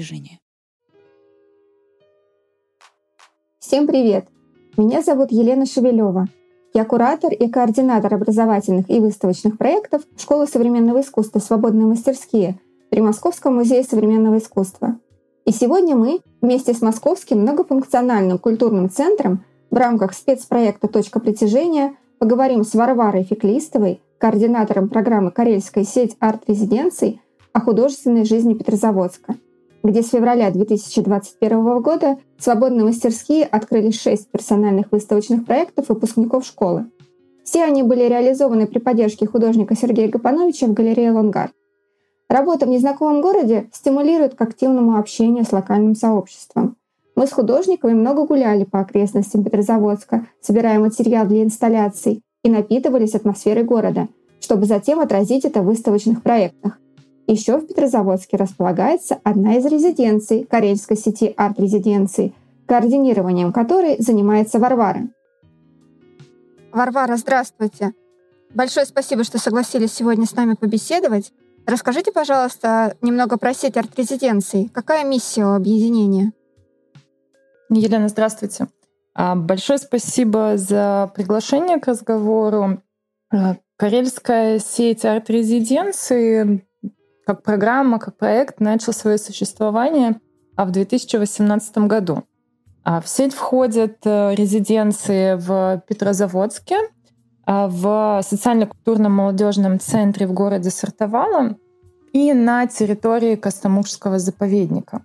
Подкаст ММКЦ «Точка притяжения». Всем привет! Меня зовут Елена Шевелева. Я куратор и координатор образовательных и выставочных проектов Школы современного искусства «Свободные мастерские» при Московском музее современного искусства. И сегодня мы вместе с Московским многофункциональным культурным центром в рамках спецпроекта «Точка притяжения» поговорим с Варварой Феклистовой, координатором программы «Карельская сеть арт-резиденций» о художественной жизни Петрозаводска, где с февраля 2021 года свободные мастерские открыли шесть персональных выставочных проектов выпускников школы. Все они были реализованы при поддержке художника Сергея Гапановича в галерее «Лонгард». Работа в незнакомом городе стимулирует к активному общению с локальным сообществом. Мы с художниками много гуляли по окрестностям Петрозаводска, собирая материал для инсталляций и напитывались атмосферой города, чтобы затем отразить это в выставочных проектах. Еще в Петрозаводске располагается одна из резиденций карельской сети арт-резиденций, координированием которой занимается Варвара. Варвара, здравствуйте. Большое спасибо, что согласились сегодня с нами побеседовать. Расскажите, пожалуйста, немного про сеть арт-резиденций. Какая миссия у объединения? Елена, здравствуйте. А, большое спасибо за приглашение к разговору. А, Карельская сеть арт-резиденции как программа, как проект начал свое существование а, в 2018 году. В сеть входят э, резиденции в Петрозаводске, в социально-культурном молодежном центре в городе Сартовало и на территории Костомукшского заповедника.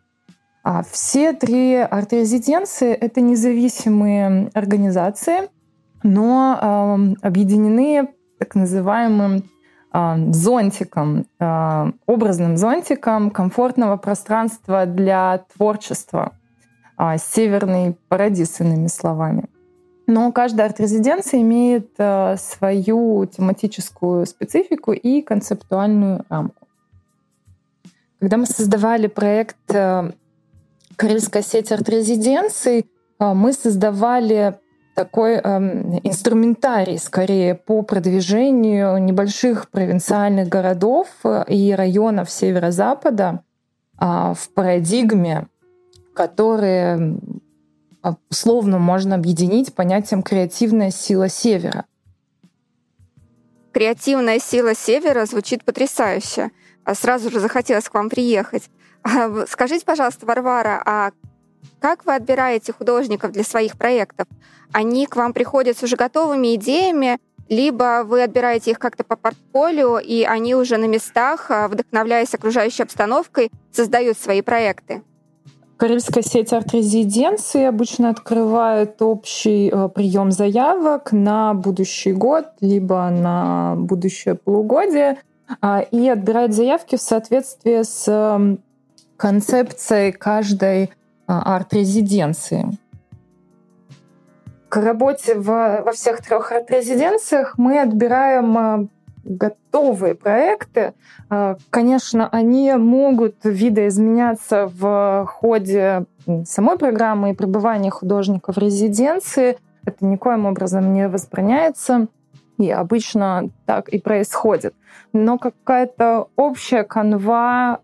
А все три арт-резиденции — это независимые организации, но объединены так называемым зонтиком, образным зонтиком комфортного пространства для творчества, э, северный парадис, иными словами. Но каждая арт-резиденция имеет э, свою тематическую специфику и концептуальную рамку. Когда мы создавали проект э, Карельская сеть арт-резиденций, а, мы создавали такой эм, инструментарий скорее по продвижению небольших провинциальных городов э, и районов северо-запада э, в парадигме, которые условно можно объединить понятием креативная сила севера. Креативная сила севера звучит потрясающе. А сразу же захотелось к вам приехать. А, скажите, пожалуйста, Варвара, а как вы отбираете художников для своих проектов? Они к вам приходят с уже готовыми идеями, либо вы отбираете их как-то по портфолио, и они уже на местах, а, вдохновляясь окружающей обстановкой, создают свои проекты? Карельская сеть арт-резиденции обычно открывает общий э, прием заявок на будущий год, либо на будущее полугодие, э, и отбирает заявки в соответствии с концепцией каждой а, арт-резиденции. К работе в, во всех трех арт-резиденциях мы отбираем а, готовые проекты. А, конечно, они могут видоизменяться в ходе самой программы и пребывания художника в резиденции. Это никоим образом не возбраняется. И обычно так и происходит. Но какая-то общая канва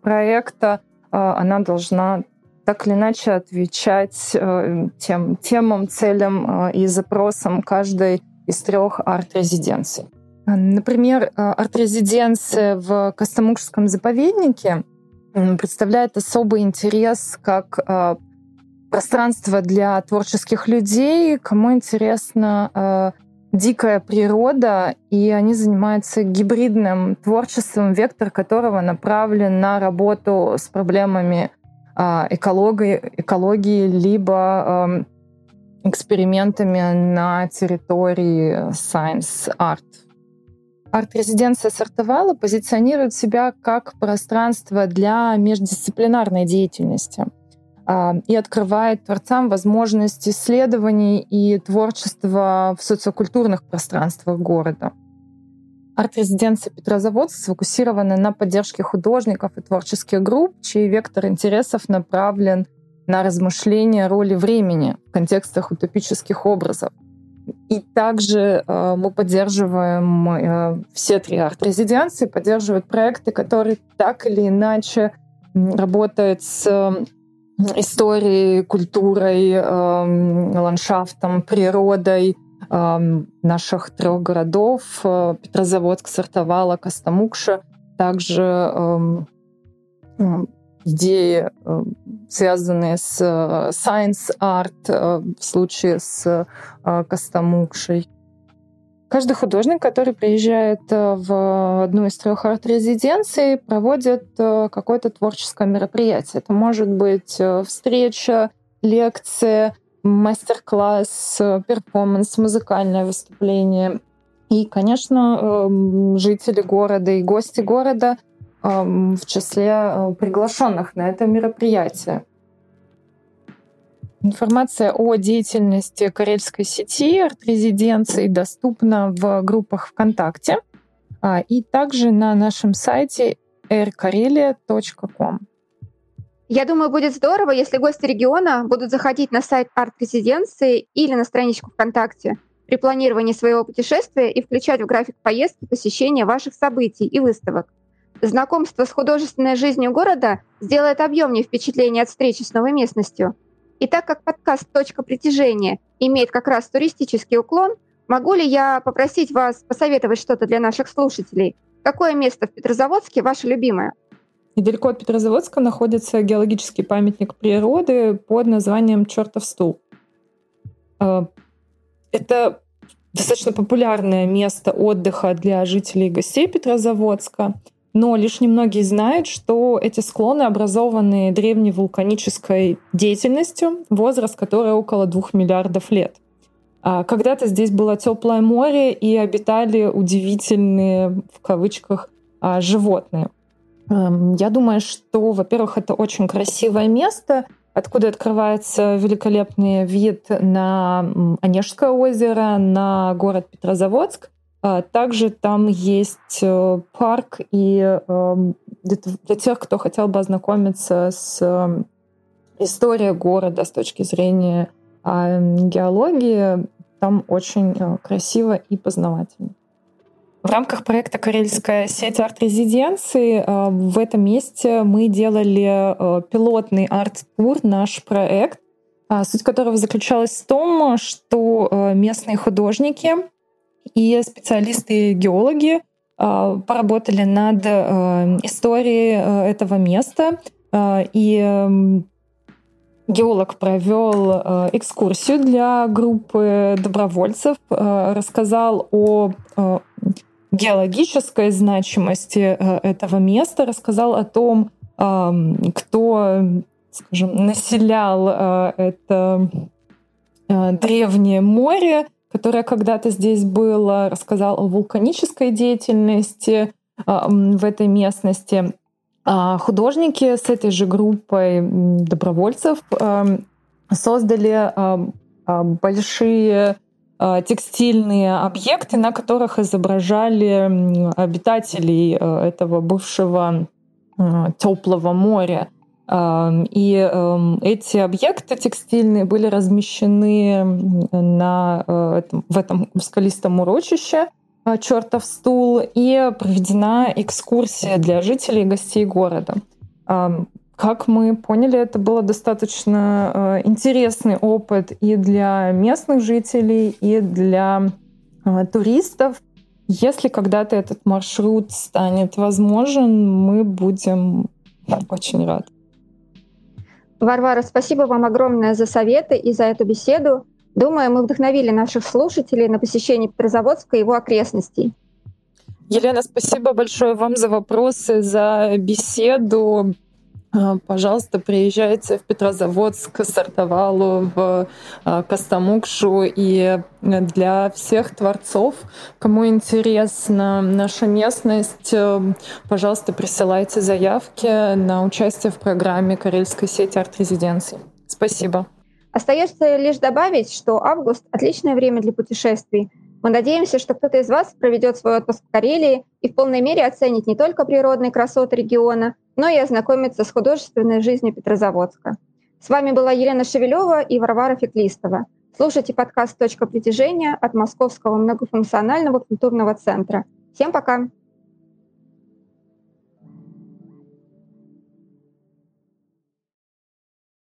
проекта, она должна так или иначе отвечать э, тем темам, целям э, и запросам каждой из трех арт-резиденций. Например, э, арт-резиденция в Костомукшском заповеднике представляет особый интерес как пространство для творческих людей, кому интересно э, дикая природа, и они занимаются гибридным творчеством, вектор которого направлен на работу с проблемами экологии, экологии либо экспериментами на территории Science Art. Арт-резиденция Сартовала позиционирует себя как пространство для междисциплинарной деятельности — а, и открывает творцам возможность исследований и творчества в социокультурных пространствах города. Арт-резиденция Петрозаводск сфокусирована на поддержке художников и творческих групп, чей вектор интересов направлен на размышления роли времени в контекстах утопических образов. И также э, мы поддерживаем э, все три арт-резиденции, поддерживают проекты, которые так или иначе работают с историей, культурой, ландшафтом, природой наших трех городов Петрозаводск, Сартовала, Костомукша. Также идеи, э, связанные с э, science art э, в случае с Костомукшей. Каждый художник, который приезжает в одну из трех арт-резиденций, проводит какое-то творческое мероприятие. Это может быть встреча, лекция, мастер-класс, перформанс, музыкальное выступление. И, конечно, жители города и гости города — в числе э, приглашенных на это мероприятие. Информация о деятельности карельской сети арт-резиденций доступна в группах ВКонтакте а, и также на нашем сайте airkarelia.com. Я думаю, будет здорово, если гости региона будут заходить на сайт арт-резиденции или на страничку ВКонтакте при планировании своего путешествия и включать в график поездки посещения ваших событий и выставок. Знакомство с художественной жизнью города сделает объемнее впечатление от встречи с новой местностью. И так как подкаст «Точка притяжения» имеет как раз туристический уклон, могу ли я попросить вас посоветовать что-то для наших слушателей? Какое место в Петрозаводске ваше любимое? Недалеко от Петрозаводска находится геологический памятник природы под названием «Чертов стул». А, это достаточно популярное место отдыха для жителей и гостей Петрозаводска. Но лишь немногие знают, что эти склоны образованы древней вулканической деятельностью, возраст которой около двух миллиардов лет. А когда-то здесь было теплое море и обитали удивительные, в кавычках, а, животные. Эм, я думаю, что, во-первых, это очень красивое место, откуда открывается великолепный вид на Онежское озеро, на город Петрозаводск. А, также там есть э, парк, и эм, для тех, кто хотел бы ознакомиться с эм, историей города с точки зрения геологии, там очень э, красиво и познавательно. В рамках проекта «Карельская сеть арт-резиденции» э, в этом месте мы делали пилотный арт-тур, наш проект, а, суть которого заключалась в том, что местные художники и специалисты-геологи поработали над э, историей э, этого места. И эм, геолог провел э, экскурсию для группы добровольцев, рассказал о геологической значимости этого места, рассказал о том, кто, скажем, населял это древнее море, которое когда-то здесь было, рассказал о вулканической деятельности в этой местности. А художники с этой же группой добровольцев а, создали большие текстильные объекты, на которых изображали обитателей этого бывшего теплого моря. И эм, эти объекты текстильные были размещены на э, этом, в этом скалистом урочище э, «Чертов стул» и проведена экскурсия для жителей и гостей города. Как мы поняли, это был достаточно э, интересный опыт и для местных жителей, и для туристов. Если когда-то этот маршрут станет возможен, мы будем очень рады. Варвара, спасибо вам огромное за советы и за эту беседу. Думаю, мы вдохновили наших слушателей на посещение Петрозаводска и его окрестностей. Елена, спасибо большое вам за вопросы, за беседу. А, пожалуйста, приезжайте в Петрозаводск, Сартовалу, в а, Костомукшу. И для всех творцов, кому интересна наша местность, э, пожалуйста, присылайте заявки на участие в программе Карельской сети арт-резиденций. Спасибо. Остается лишь добавить, что август — отличное время для путешествий. Мы надеемся, что кто-то из вас проведет свой отпуск в Карелии и в полной мере оценит не только природные красоты региона, но и ознакомиться с художественной жизнью Петрозаводска. С вами была Елена Шевелева и Варвара Феклистова. Слушайте подкаст «Точка притяжения» от Московского многофункционального культурного центра. Всем пока!